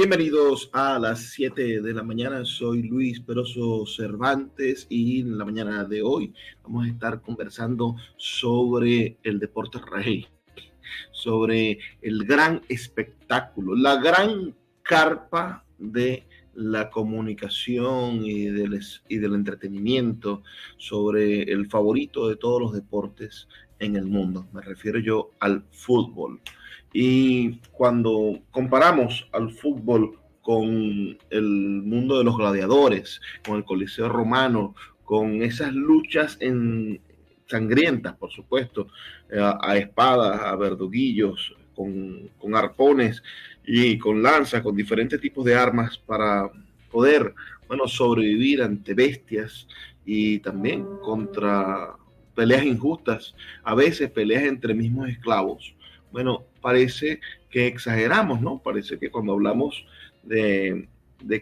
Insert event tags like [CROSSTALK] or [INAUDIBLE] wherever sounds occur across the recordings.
Bienvenidos a las 7 de la mañana. Soy Luis Peroso Cervantes y en la mañana de hoy vamos a estar conversando sobre el deporte rey, sobre el gran espectáculo, la gran carpa de la comunicación y del, y del entretenimiento sobre el favorito de todos los deportes en el mundo. Me refiero yo al fútbol. Y cuando comparamos al fútbol con el mundo de los gladiadores, con el Coliseo romano, con esas luchas en, sangrientas, por supuesto, eh, a, espadas, a verduguillos, con, con, arpones y con lanzas, con diferentes tipos de armas para poder, bueno, sobrevivir ante bestias y también contra peleas injustas, a veces peleas entre mismos esclavos. Bueno, parece que exageramos, ¿no? Parece que cuando hablamos de,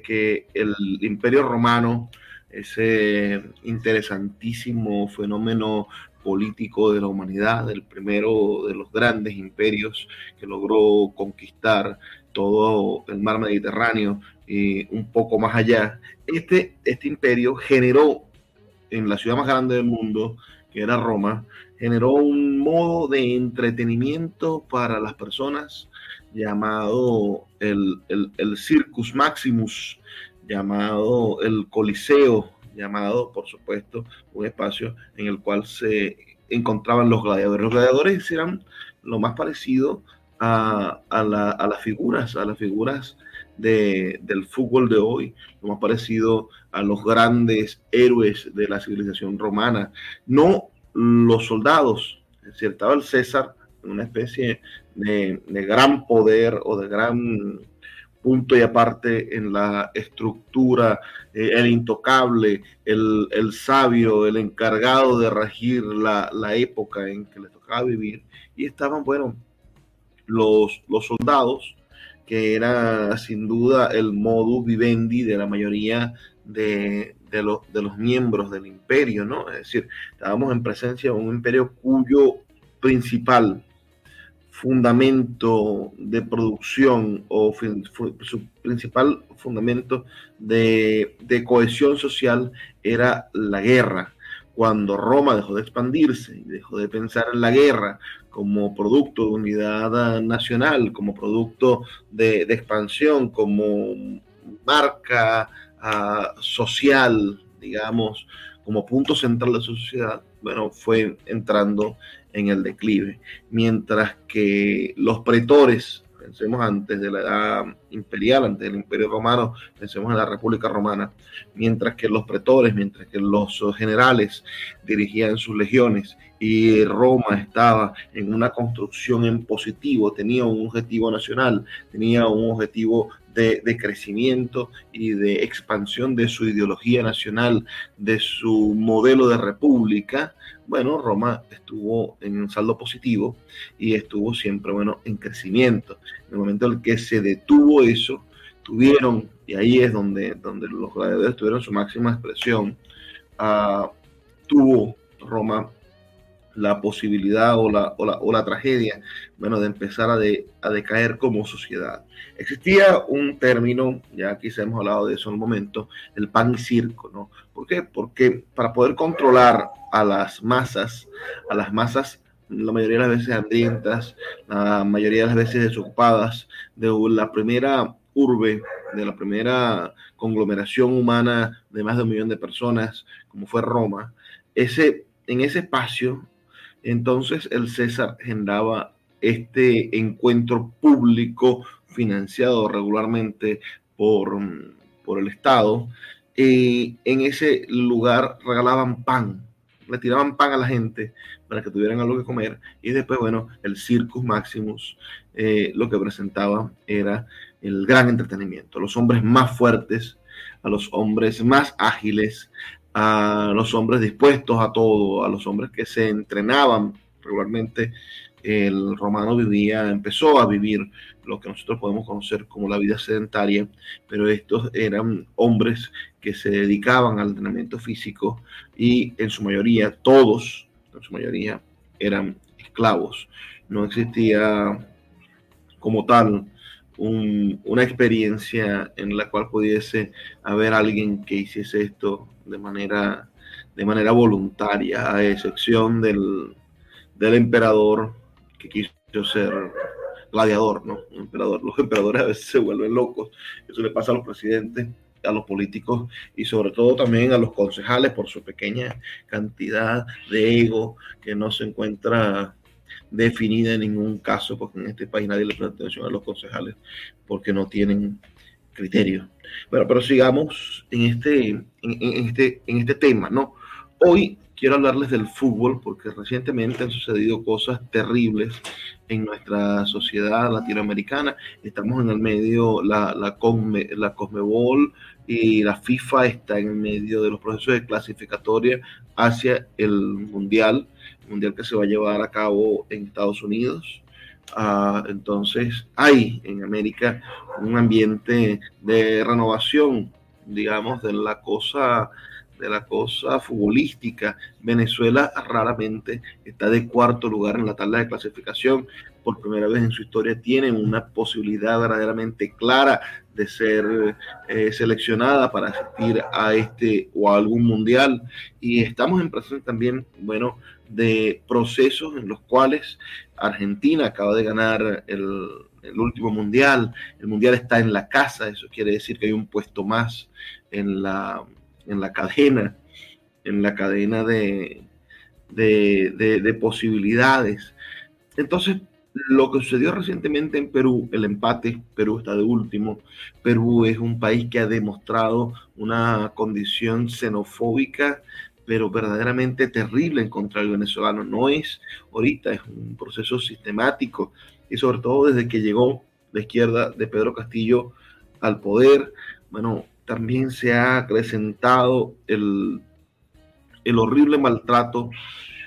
que el imperio romano, ese interesantísimo fenómeno político de la humanidad, el primero de los grandes imperios que logró conquistar todo el mar Mediterráneo y un poco más allá, este, este imperio generó en la ciudad más grande del mundo, era Roma, generó un modo de entretenimiento para las personas llamado el, Circus Maximus, llamado el Coliseo, llamado, por supuesto, un espacio en el cual se encontraban los gladiadores. Los gladiadores eran lo más parecido a, las figuras, a las figuras del fútbol de hoy, lo más parecido a los grandes héroes de la civilización romana. No los soldados, estaba el César, una especie de, gran poder o de gran punto y aparte en la estructura, eh, el intocable, el, sabio, el encargado de regir la, época en que le tocaba vivir. Y estaban, bueno, los, los soldados, que era sin duda el modus vivendi de la mayoría de, de, los, de los miembros del imperio, ¿no? Es decir, estábamos en presencia de un imperio cuyo principal fundamento de producción o su principal fundamento de, de, cohesión social era la guerra. Cuando Roma dejó de expandirse y dejó de pensar en la guerra como producto de unidad nacional, como producto de, expansión, como marca social, digamos, como punto central de su sociedad, bueno, fue entrando en el declive. Mientras que los pretores, pensemos antes de la edad imperial, antes del imperio romano, pensemos en la República Romana, mientras que los pretores, mientras que los generales dirigían sus legiones y Roma estaba en una construcción en positivo, tenía un objetivo nacional, tenía un objetivo de, crecimiento y de expansión de su ideología nacional, de su modelo de república, bueno, Roma estuvo en un saldo positivo y estuvo siempre, bueno, en crecimiento. En el momento en que se detuvo eso, tuvieron, y ahí es donde, donde los gladiadores tuvieron su máxima expresión, uh, tuvo Roma la posibilidad o la, o la, tragedia, bueno, de empezar a, de, a, decaer como sociedad. Existía un término, ya quizá hemos hablado de eso en un momento, el pan y circo, ¿no? ¿Por qué? Porque para poder controlar a las masas, a las masas la mayoría de las veces hambrientas, la mayoría de las veces desocupadas, de la primera urbe, de la primera conglomeración humana de más de un millón de personas, como fue Roma, ese, en ese espacio entonces el César generaba este encuentro público financiado regularmente por, por el Estado. Y en ese lugar regalaban pan, le tiraban pan a la gente para que tuvieran algo que comer. Y después, bueno, el Circus Maximus eh, lo que presentaba era el gran entretenimiento. Los hombres más fuertes, a los hombres más ágiles, a los hombres dispuestos a todo, a los hombres que se entrenaban regularmente. El romano vivía, empezó a vivir lo que nosotros podemos conocer como la vida sedentaria, pero estos eran hombres que se dedicaban al entrenamiento físico y en su mayoría, todos, en su mayoría, eran esclavos. No existía como tal una experiencia en la cual pudiese haber alguien que hiciese esto de manera, de manera voluntaria, a excepción del, del emperador que quiso ser gladiador, ¿no? emperador. Los [LAUGHS] emperadores a veces se vuelven locos. Eso le pasa a los presidentes, a los políticos y sobre todo también a los concejales por su pequeña cantidad de ego que no se encuentra definida en ningún caso, porque en este país nadie le presta atención a los concejales porque no tienen criterio. Bueno, pero sigamos en este, en, este, en este tema, ¿no? Hoy quiero hablarles del fútbol porque recientemente han sucedido cosas terribles en nuestra sociedad latinoamericana. Estamos en el medio, la, la, Conme, la Cosmebol y la FIFA está en el medio de los procesos de clasificatoria hacia el Mundial mundial que se va a llevar a cabo en Estados Unidos. Uh, entonces hay en América un ambiente de renovación, digamos, de la cosa de la cosa futbolística. Venezuela raramente está de cuarto lugar en la tabla de clasificación. Por primera vez en su historia tienen una posibilidad verdaderamente clara de ser eh, seleccionada para asistir a este o a algún mundial. Y estamos en presencia también, bueno, de procesos en los cuales Argentina acaba de ganar el, el, último mundial, el mundial está en la casa, eso quiere decir que hay un puesto más en la, en la cadena, en la cadena de, de, de, de posibilidades. Entonces, lo que sucedió recientemente en Perú, el empate, Perú está de último, Perú es un país que ha demostrado una condición xenofóbica pero verdaderamente terrible en contra del venezolano. No es ahorita, es un proceso sistemático y sobre todo desde que llegó la izquierda de Pedro Castillo al poder, bueno, también se ha acrecentado el, el horrible maltrato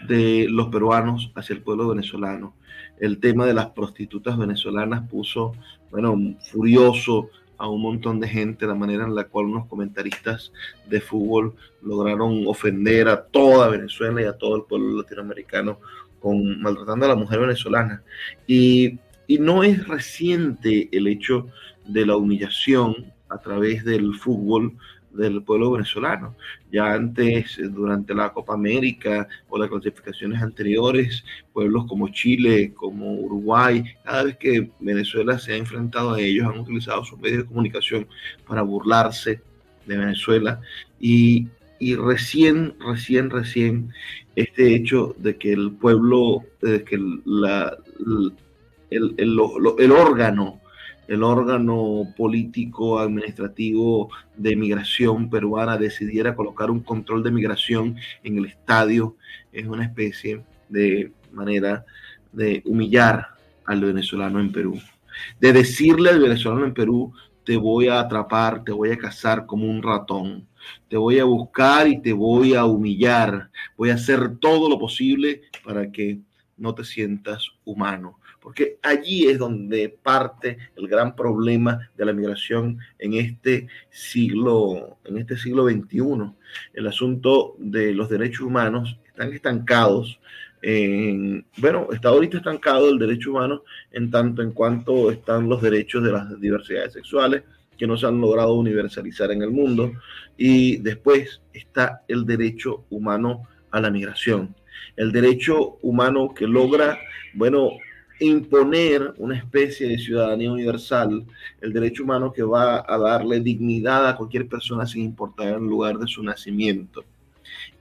de los peruanos hacia el pueblo venezolano. El tema de las prostitutas venezolanas puso, bueno, furioso a un montón de gente, la manera en la cual unos comentaristas de fútbol lograron ofender a toda Venezuela y a todo el pueblo latinoamericano con maltratando a la mujer venezolana. Y, y no es reciente el hecho de la humillación a través del fútbol del pueblo venezolano. Ya antes, durante la Copa América o las clasificaciones anteriores, pueblos como Chile, como Uruguay, cada vez que Venezuela se ha enfrentado a ellos, han utilizado sus medios de comunicación para burlarse de Venezuela. Y, y recién, recién, recién, este hecho de que el pueblo, de que la, el, el, el órgano el órgano político administrativo de migración peruana decidiera colocar un control de migración en el estadio es una especie de manera de humillar al venezolano en Perú, de decirle al venezolano en Perú, te voy a atrapar, te voy a cazar como un ratón, te voy a buscar y te voy a humillar, voy a hacer todo lo posible para que no te sientas humano porque allí es donde parte el gran problema de la migración en este siglo, en este siglo XXI. El asunto de los derechos humanos están estancados. En, bueno, está ahorita estancado el derecho humano en tanto en cuanto están los derechos de las diversidades sexuales que no se han logrado universalizar en el mundo y después está el derecho humano a la migración, el derecho humano que logra, bueno, imponer una especie de ciudadanía universal, el derecho humano que va a darle dignidad a cualquier persona sin importar el lugar de su nacimiento.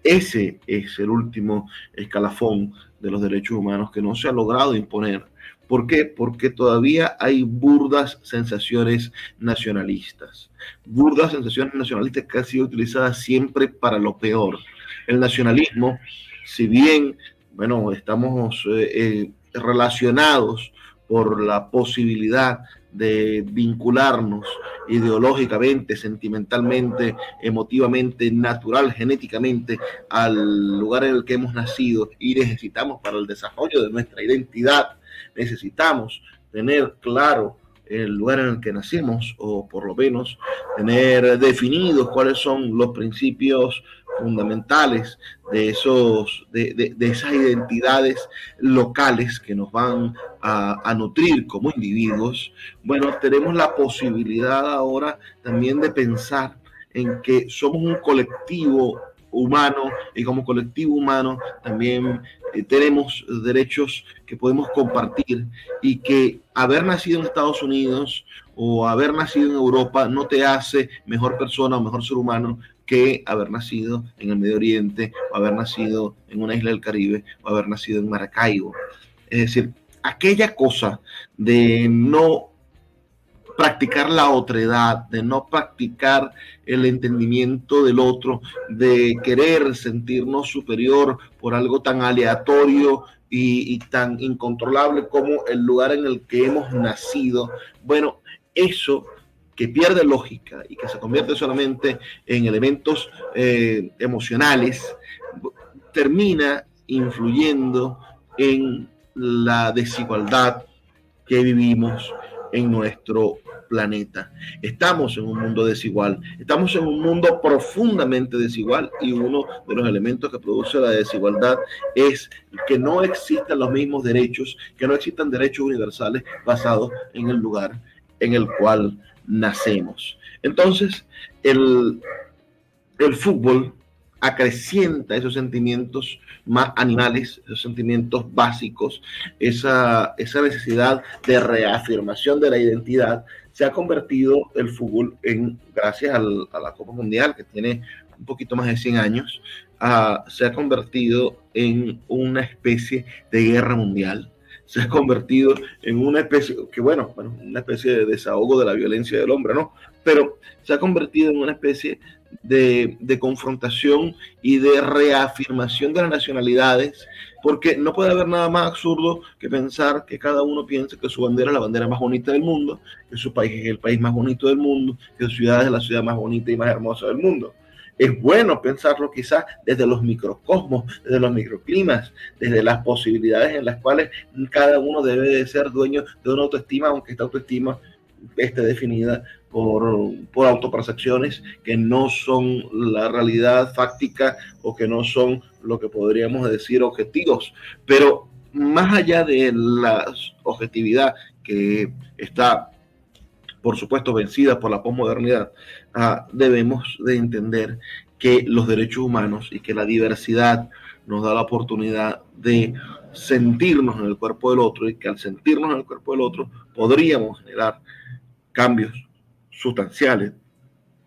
Ese es el último escalafón de los derechos humanos que no se ha logrado imponer. ¿Por qué? Porque todavía hay burdas sensaciones nacionalistas. Burdas sensaciones nacionalistas que han sido utilizadas siempre para lo peor. El nacionalismo, si bien, bueno, estamos eh, eh, relacionados por la posibilidad de vincularnos ideológicamente, sentimentalmente, emotivamente, natural, genéticamente al lugar en el que hemos nacido y necesitamos para el desarrollo de nuestra identidad, necesitamos tener claro el lugar en el que nacimos, o por lo menos tener definidos cuáles son los principios fundamentales de, esos, de, esas identidades locales que nos van a, a, nutrir como individuos, bueno, tenemos la posibilidad ahora también de pensar en que somos un colectivo humano y como colectivo humano también eh, tenemos derechos que podemos compartir y que haber nacido en Estados Unidos o haber nacido en Europa no te hace mejor persona o mejor ser humano que haber nacido en el Medio Oriente o haber nacido en una isla del Caribe o haber nacido en Maracaibo. Es decir, aquella cosa de no practicar la otredad, de no practicar el entendimiento del otro, de querer sentirnos superior por algo tan aleatorio y, tan incontrolable como el lugar en el que hemos nacido. Bueno, eso que pierde lógica y que se convierte solamente en elementos eh, emocionales, termina influyendo en la desigualdad que vivimos en nuestro planeta. Estamos en un mundo desigual, estamos en un mundo profundamente desigual y uno de los elementos que produce la desigualdad es que no existan los mismos derechos, que no existan derechos universales basados en el lugar en el cual nacemos. Entonces, el, el fútbol acrecienta esos sentimientos más animales, esos sentimientos básicos, esa, esa necesidad de reafirmación de la identidad, se ha convertido el fútbol en, gracias a la Copa Mundial, que tiene un poquito más de 100 años, se ha convertido en una especie de guerra mundial. Se ha convertido en una especie, que bueno, una especie de desahogo de la violencia del hombre, ¿no? Pero se ha convertido en una especie de, confrontación y de reafirmación de las nacionalidades, porque no puede haber nada más absurdo que pensar que cada uno piense que su bandera es la bandera más bonita del mundo, que su país es el país más bonito del mundo, que su ciudad es la ciudad más bonita y más hermosa del mundo. Es bueno pensarlo quizás desde los microcosmos, desde los microclimas, desde las posibilidades en las cuales cada uno debe de ser dueño de una autoestima, aunque esta autoestima esté definida por, por autopercepciones que no son la realidad fáctica o que no son lo que podríamos decir objetivos. Pero más allá de la objetividad que está, por supuesto, vencida por la posmodernidad, ah, debemos de entender que los derechos humanos y que la diversidad nos da la oportunidad de sentirnos en el cuerpo del otro y que al sentirnos en el cuerpo del otro podríamos generar cambios sustanciales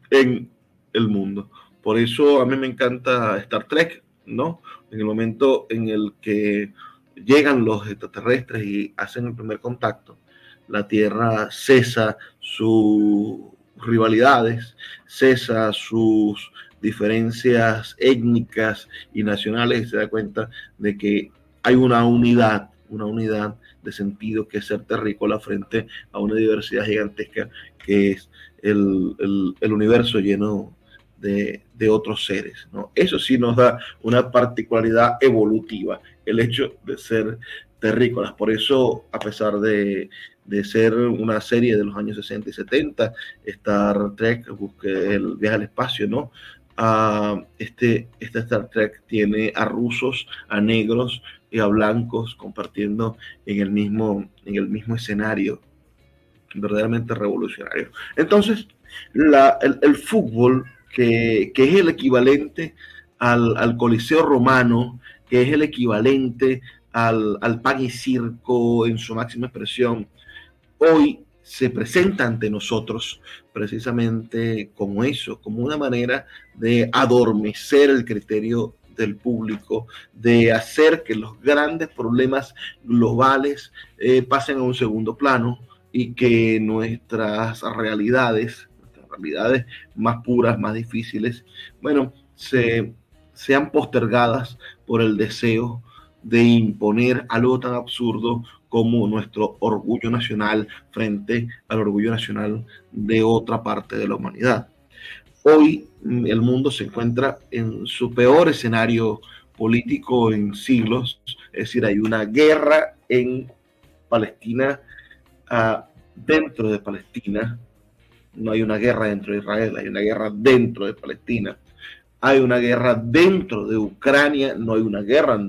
en el mundo. Por eso a mí me encanta Star Trek, ¿no? En el momento en el que llegan los extraterrestres y hacen el primer contacto, la Tierra cesa sus rivalidades, cesa sus diferencias étnicas y nacionales y se da cuenta de que hay una unidad, una unidad de sentido que es ser terrícola frente a una diversidad gigantesca que es el, universo lleno de, otros seres. ¿no? Eso sí nos da una particularidad evolutiva, el hecho de ser terrícolas. Por eso, a pesar de, ser una serie de los años 60 y 70, Star Trek, busque el viaje al espacio, ¿no? Este, este Star Trek tiene a rusos, a negros y a blancos compartiendo en el mismo, en el mismo escenario verdaderamente revolucionario. Entonces, el, fútbol, que, es el equivalente al, Coliseo romano, que es el equivalente al, al pan y circo en su máxima expresión, hoy se presenta ante nosotros precisamente como eso, como una manera de adormecer el criterio del público, de hacer que los grandes problemas globales eh, pasen a un segundo plano, y que nuestras realidades, nuestras realidades más puras, más difíciles, bueno, se, sean postergadas por el deseo de imponer algo tan absurdo como nuestro orgullo nacional frente al orgullo nacional de otra parte de la humanidad. Hoy mm, el mundo se encuentra en su peor escenario político en siglos, es decir, hay una guerra en Palestina dentro de Palestina, no hay una guerra dentro de Israel, hay una guerra dentro de Palestina. Hay una guerra dentro de Ucrania, no hay una guerra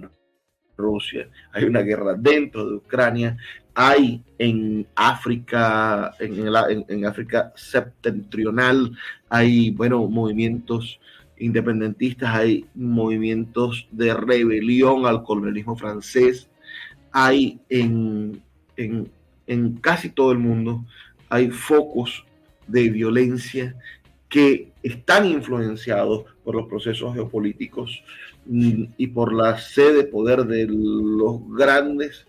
Rusia, hay una guerra dentro de Ucrania, hay en África, en, África septentrional, hay, bueno, movimientos independentistas, hay movimientos de rebelión al colonialismo francés, hay en, en casi todo el mundo, hay focos de violencia que están influenciados por los procesos geopolíticos mm, y por la sed de poder de los grandes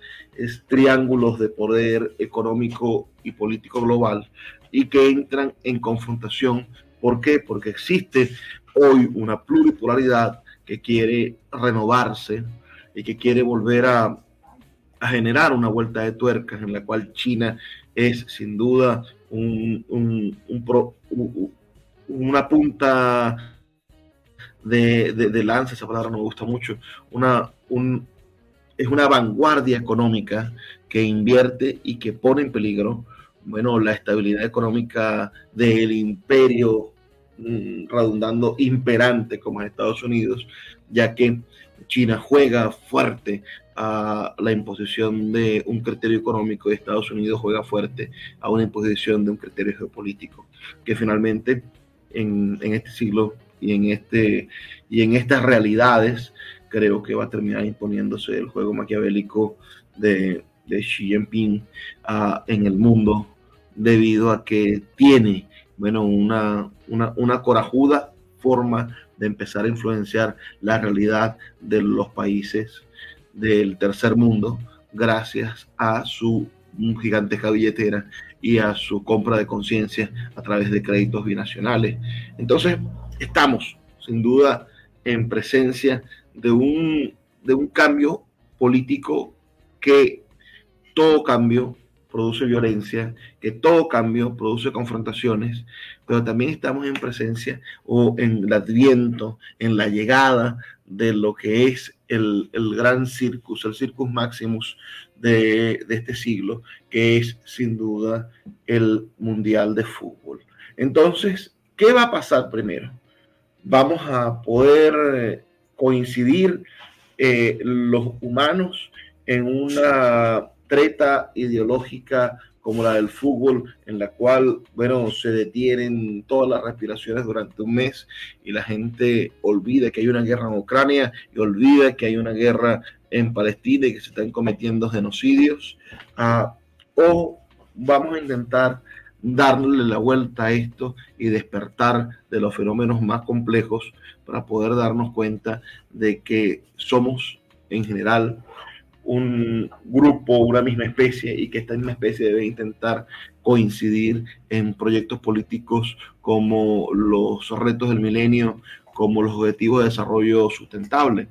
triángulos de poder económico y político global y que entran en confrontación. ¿Por qué? Porque existe hoy una pluripolaridad que quiere renovarse y que quiere volver a, generar una vuelta de tuercas en la cual China es sin duda un, una punta de, de, lanza, esa palabra no me gusta mucho, una, un, es una vanguardia económica que invierte y que pone en peligro bueno, la estabilidad económica del imperio mm, redundando imperante como es Estados Unidos, ya que China juega fuerte a la imposición de un criterio económico y Estados Unidos juega fuerte a una imposición de un criterio geopolítico, que finalmente en, este siglo y en, este, y en estas realidades creo que va a terminar imponiéndose el juego maquiavélico de, Xi Jinping ah, en el mundo debido a que tiene bueno, una, una, una corajuda forma de empezar a influenciar la realidad de los países del tercer mundo gracias a su gigantesca billetera y a su compra de conciencia a través de créditos binacionales. Entonces, estamos sin duda en presencia de un, de un cambio político que todo cambio produce violencia, que todo cambio produce confrontaciones, pero también estamos en presencia o en el adviento, en la llegada de lo que es el, gran circus, el circus maximus de, de este siglo, que es sin duda el Mundial de Fútbol. Entonces, ¿qué va a pasar primero? Vamos a poder eh, coincidir eh, los humanos en una treta ideológica como la del fútbol, en la cual, bueno, se detienen todas las respiraciones durante un mes y la gente olvida que hay una guerra en Ucrania y olvida que hay una guerra en Palestina y que se están cometiendo genocidios. Ah, o vamos a intentar darle la vuelta a esto y despertar de los fenómenos más complejos para poder darnos cuenta de que somos en general un grupo, una misma especie y que esta misma especie debe intentar coincidir en proyectos políticos como los retos del milenio, como los objetivos de desarrollo sustentable.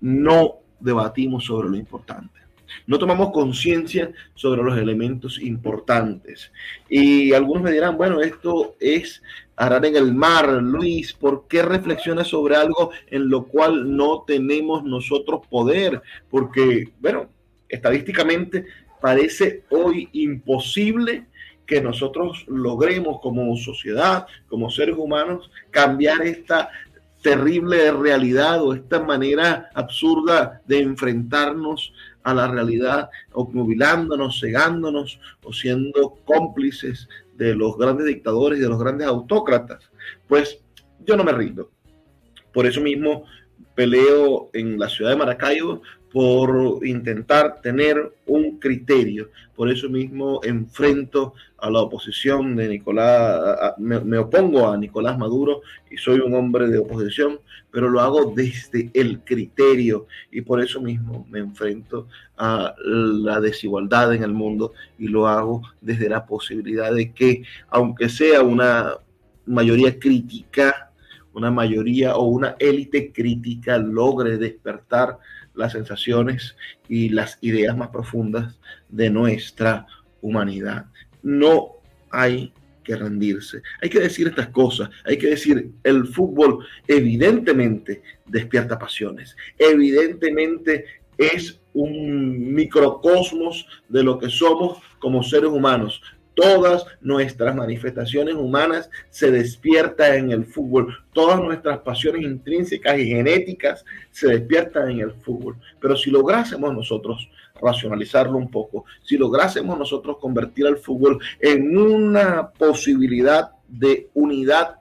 No debatimos sobre lo importante. No tomamos conciencia sobre los elementos importantes. Y algunos me dirán, bueno, esto es arar en el mar, Luis, ¿por qué reflexionas sobre algo en lo cual no tenemos nosotros poder? Porque, bueno, estadísticamente parece hoy imposible que nosotros logremos como sociedad, como seres humanos, cambiar esta terrible realidad o esta manera absurda de enfrentarnos a la realidad, obnubilándonos, cegándonos o siendo cómplices de los grandes dictadores y de los grandes autócratas. Pues yo no me rindo. Por eso mismo peleo en la ciudad de Maracaibo por intentar tener un criterio. Por eso mismo enfrento a la oposición de Nicolás, me, opongo a Nicolás Maduro y soy un hombre de oposición, pero lo hago desde el criterio y por eso mismo me enfrento a la desigualdad en el mundo y lo hago desde la posibilidad de que, aunque sea una mayoría crítica, una mayoría o una élite crítica logre despertar las sensaciones y las ideas más profundas de nuestra humanidad. No hay que rendirse. Hay que decir estas cosas. Hay que decir, el fútbol evidentemente despierta pasiones. Evidentemente es un microcosmos de lo que somos como seres humanos. Todas nuestras manifestaciones humanas se despiertan en el fútbol. Todas nuestras pasiones intrínsecas y genéticas se despiertan en el fútbol. Pero si lográsemos nosotros racionalizarlo un poco, si lográsemos nosotros convertir al fútbol en una posibilidad de unidad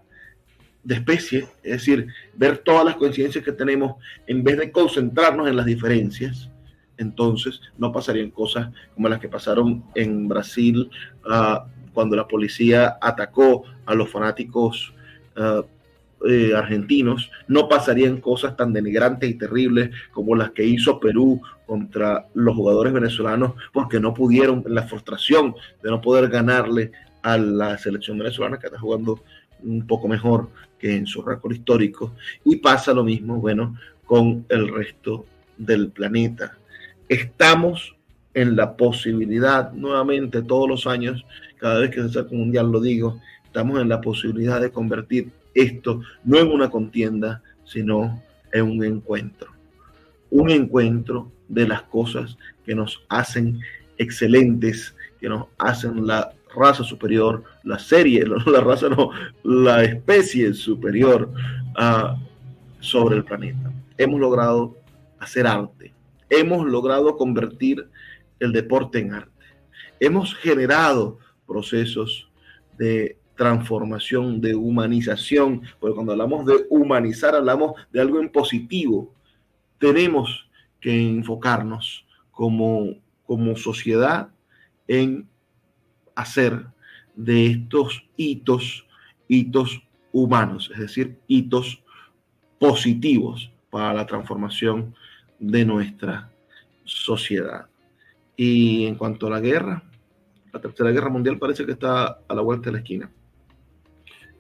de especie, es decir, ver todas las coincidencias que tenemos en vez de concentrarnos en las diferencias, entonces no pasarían cosas como las que pasaron en Brasil uh, cuando la policía atacó a los fanáticos uh, argentinos, no pasarían cosas tan denigrantes y terribles como las que hizo Perú contra los jugadores venezolanos porque no pudieron, la frustración de no poder ganarle a la selección venezolana que está jugando un poco mejor que en su récord histórico. Y pasa lo mismo, bueno, con el resto del planeta. Estamos en la posibilidad, nuevamente todos los años, cada vez que se acerca un mundial lo digo, estamos en la posibilidad de convertir esto no en una contienda, sino en un encuentro. Un encuentro de las cosas que nos hacen excelentes, que nos hacen la raza superior, la serie, [LAUGHS] la raza no, la especie superior uh, sobre el planeta. Hemos logrado hacer arte, hemos logrado convertir el deporte en arte, hemos generado procesos de transformación, de humanización, porque cuando hablamos de humanizar hablamos de algo en positivo. Tenemos que enfocarnos como, como sociedad en hacer de estos hitos, hitos humanos, es decir, hitos positivos para la transformación de nuestra sociedad. Y en cuanto a la guerra, la Tercera Guerra Mundial parece que está a la vuelta de la esquina.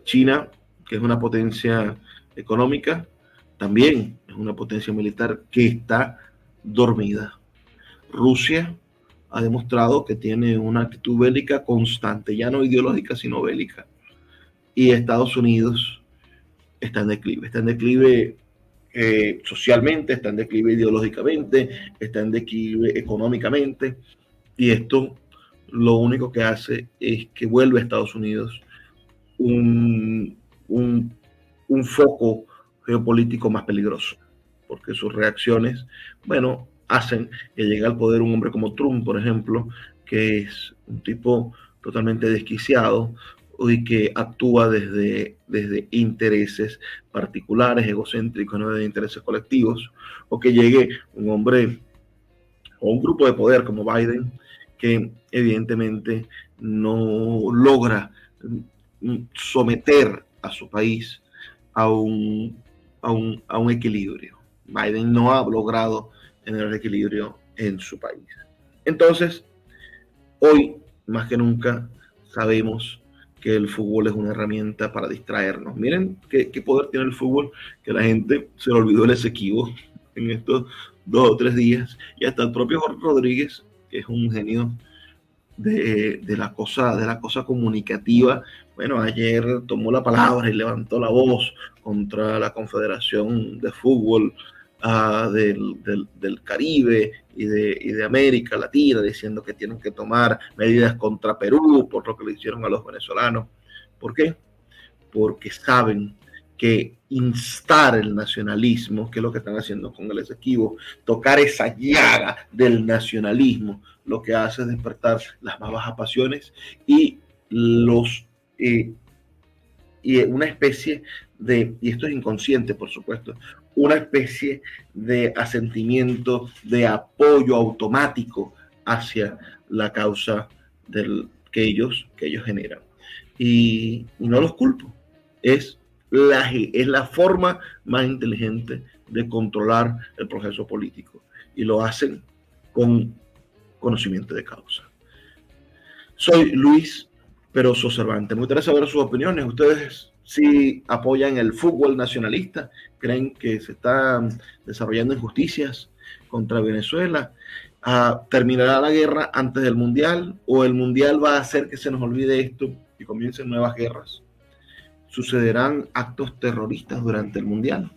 China, que es una potencia económica, también es una potencia militar que está dormida. Rusia ha demostrado que tiene una actitud bélica constante, ya no ideológica, sino bélica. Y Estados Unidos está en declive, está en declive eh, socialmente, está en declive ideológicamente, está en declive económicamente. Y esto lo único que hace es que vuelve a Estados Unidos un, un, un foco geopolítico más peligroso, porque sus reacciones, bueno, hacen que llegue al poder un hombre como Trump, por ejemplo, que es un tipo totalmente desquiciado y que actúa desde, desde intereses particulares, egocéntricos, no de intereses colectivos, o que llegue un hombre o un grupo de poder como Biden, que evidentemente no logra someter a su país a un, a un, a un equilibrio. Biden no ha logrado en el equilibrio en su país. Entonces, hoy más que nunca sabemos que el fútbol es una herramienta para distraernos. Miren qué, poder tiene el fútbol, que la gente se le olvidó el Esequibo en estos dos o tres días, y hasta el propio Jorge Rodríguez, que es un genio de, de, la cosa, de la cosa comunicativa, bueno, ayer tomó la palabra y levantó la voz contra la Confederación de Fútbol del, Caribe y de, y de, América Latina, diciendo que tienen que tomar medidas contra Perú por lo que le hicieron a los venezolanos. ¿Por qué? Porque saben que instar el nacionalismo, que es lo que están haciendo con el Esequibo, tocar esa llaga del nacionalismo, lo que hace es despertar las más bajas pasiones y los eh, y una especie de, y esto es inconsciente por supuesto, una especie de asentimiento, de apoyo automático hacia la causa del, que, ellos, que ellos generan. Y, no los culpo, es la, es la forma más inteligente de controlar el proceso político y lo hacen con conocimiento de causa. Soy Luis Peroso Cervantes. Me gustaría saber sus opiniones. Ustedes si apoyan el fútbol nacionalista, creen que se están desarrollando injusticias contra Venezuela, ah, terminará la guerra antes del Mundial o el Mundial va a hacer que se nos olvide esto y comiencen nuevas guerras. Sucederán actos terroristas durante el Mundial.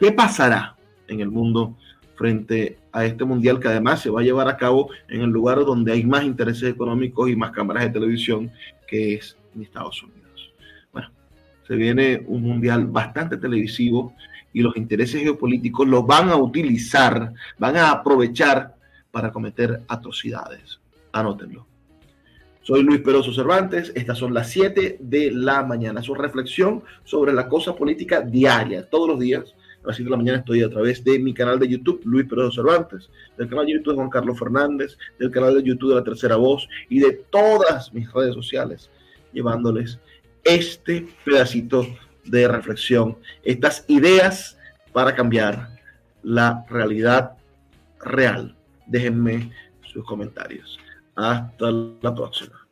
¿Qué pasará en el mundo frente a este mundial que además se va a llevar a cabo en el lugar donde hay más intereses económicos y más cámaras de televisión, que es en Estados Unidos. Se viene un mundial bastante televisivo y los intereses geopolíticos lo van a utilizar, van a aprovechar para cometer atrocidades. Anótenlo. Soy Luis Peroso Cervantes, estas son las 7 de la mañana. Una reflexión sobre la cosa política diaria, todos los días. A las 7 de la mañana estoy a través de mi canal de YouTube, Luis Peroso Cervantes, del canal de YouTube de Juan Carlos Fernández, del canal de YouTube de La Tercera Voz y de todas mis redes sociales, llevándoles este pedacito de reflexión, estas ideas para cambiar la realidad real. Déjenme sus comentarios. Hasta la próxima.